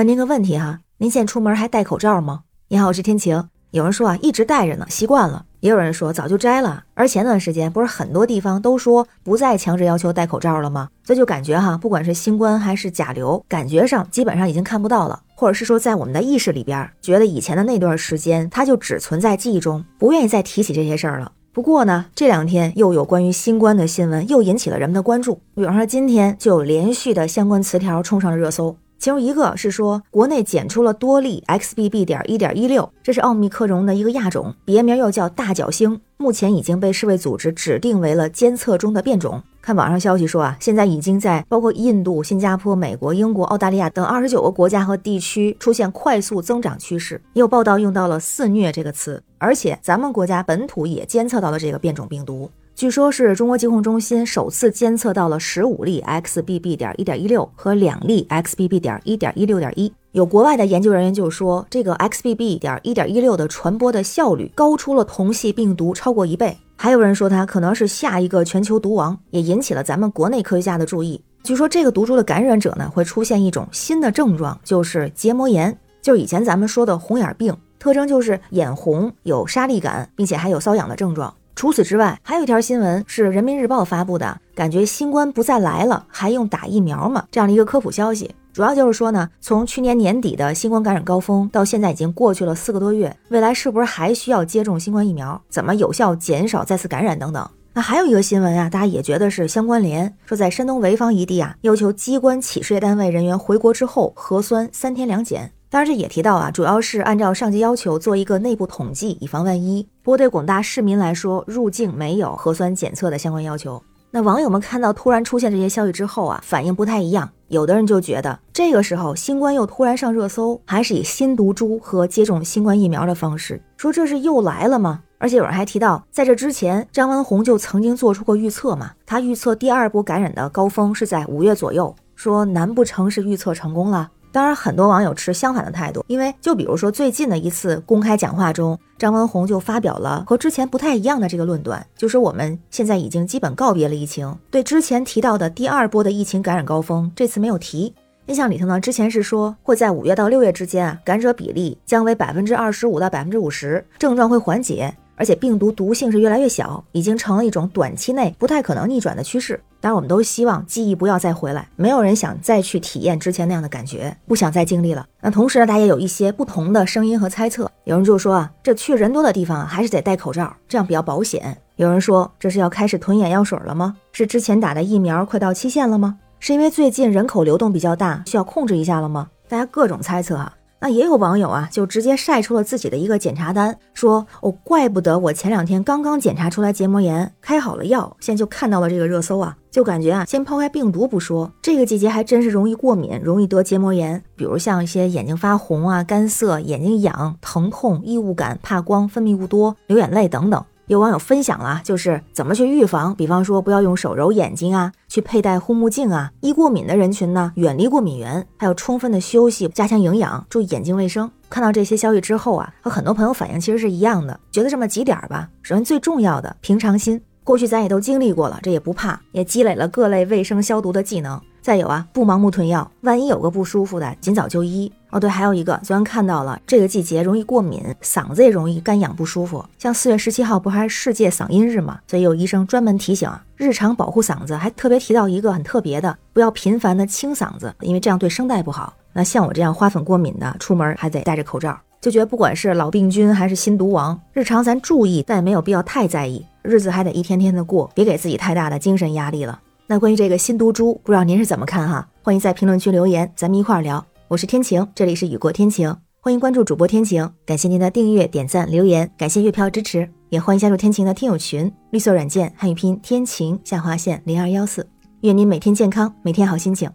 问您个问题哈，您现在出门还戴口罩吗？你好，我是天晴。有人说啊，一直戴着呢，习惯了；也有人说早就摘了。而前段时间不是很多地方都说不再强制要求戴口罩了吗？所以就感觉哈，不管是新冠还是甲流，感觉上基本上已经看不到了，或者是说在我们的意识里边，觉得以前的那段时间它就只存在记忆中，不愿意再提起这些事儿了。不过呢，这两天又有关于新冠的新闻，又引起了人们的关注。比方说今天就有连续的相关词条冲上了热搜。其中一个是说，国内检出了多例 XBB. 点一点一六，这是奥密克戎的一个亚种，别名又叫大角星，目前已经被世卫组织指定为了监测中的变种。看网上消息说啊，现在已经在包括印度、新加坡、美国、英国、澳大利亚等二十九个国家和地区出现快速增长趋势，也有报道用到了肆虐这个词，而且咱们国家本土也监测到了这个变种病毒。据说，是中国疾控中心首次监测到了十五例 XBB. 点一点一六和两例 XBB. 点一点一六点一。有国外的研究人员就说，这个 XBB. 点一点一六的传播的效率高出了同系病毒超过一倍。还有人说它可能是下一个全球毒王，也引起了咱们国内科学家的注意。据说这个毒株的感染者呢，会出现一种新的症状，就是结膜炎，就是以前咱们说的红眼病，特征就是眼红、有沙粒感，并且还有瘙痒的症状。除此之外，还有一条新闻是人民日报发布的，感觉新冠不再来了，还用打疫苗吗？这样的一个科普消息，主要就是说呢，从去年年底的新冠感染高峰到现在已经过去了四个多月，未来是不是还需要接种新冠疫苗？怎么有效减少再次感染等等？那还有一个新闻啊，大家也觉得是相关联，说在山东潍坊一地啊，要求机关企事业单位人员回国之后核酸三天两检。当然，这也提到啊，主要是按照上级要求做一个内部统计，以防万一。不过对广大市民来说，入境没有核酸检测的相关要求。那网友们看到突然出现这些消息之后啊，反应不太一样。有的人就觉得这个时候新冠又突然上热搜，还是以新毒株和接种新冠疫苗的方式，说这是又来了吗？而且有人还提到，在这之前，张文宏就曾经做出过预测嘛，他预测第二波感染的高峰是在五月左右，说难不成是预测成功了？当然，很多网友持相反的态度，因为就比如说最近的一次公开讲话中，张文宏就发表了和之前不太一样的这个论断，就是我们现在已经基本告别了疫情，对之前提到的第二波的疫情感染高峰，这次没有提。印象里头呢，之前是说会在五月到六月之间啊，感染者比例将为百分之二十五到百分之五十，症状会缓解。而且病毒毒性是越来越小，已经成了一种短期内不太可能逆转的趋势。当然，我们都希望记忆不要再回来，没有人想再去体验之前那样的感觉，不想再经历了。那同时呢，大家也有一些不同的声音和猜测。有人就说啊，这去人多的地方还是得戴口罩，这样比较保险。有人说这是要开始囤眼药水了吗？是之前打的疫苗快到期限了吗？是因为最近人口流动比较大，需要控制一下了吗？大家各种猜测啊。那也有网友啊，就直接晒出了自己的一个检查单，说哦，怪不得我前两天刚刚检查出来结膜炎，开好了药，现在就看到了这个热搜啊，就感觉啊，先抛开病毒不说，这个季节还真是容易过敏，容易得结膜炎，比如像一些眼睛发红啊、干涩、眼睛痒、疼痛、异物感、怕光、分泌物多、流眼泪等等。有网友分享了，就是怎么去预防，比方说不要用手揉眼睛啊，去佩戴护目镜啊。易过敏的人群呢，远离过敏源，还有充分的休息，加强营养，注意眼睛卫生。看到这些消息之后啊，和很多朋友反应其实是一样的，觉得这么几点吧。首先最重要的平常心，过去咱也都经历过了，这也不怕，也积累了各类卫生消毒的技能。再有啊，不盲目囤药，万一有个不舒服的，尽早就医。哦，对，还有一个，昨天看到了，这个季节容易过敏，嗓子也容易干痒不舒服。像四月十七号不还是世界嗓音日嘛？所以有医生专门提醒啊，日常保护嗓子，还特别提到一个很特别的，不要频繁的清嗓子，因为这样对声带不好。那像我这样花粉过敏的，出门还得戴着口罩。就觉得不管是老病菌还是新毒王，日常咱注意，但也没有必要太在意，日子还得一天天的过，别给自己太大的精神压力了。那关于这个新毒株，不知道您是怎么看哈？欢迎在评论区留言，咱们一块儿聊。我是天晴，这里是雨过天晴，欢迎关注主播天晴，感谢您的订阅、点赞、留言，感谢月票支持，也欢迎加入天晴的听友群，绿色软件汉语拼天晴下划线零二幺四，愿您每天健康，每天好心情，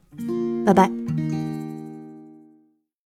拜拜。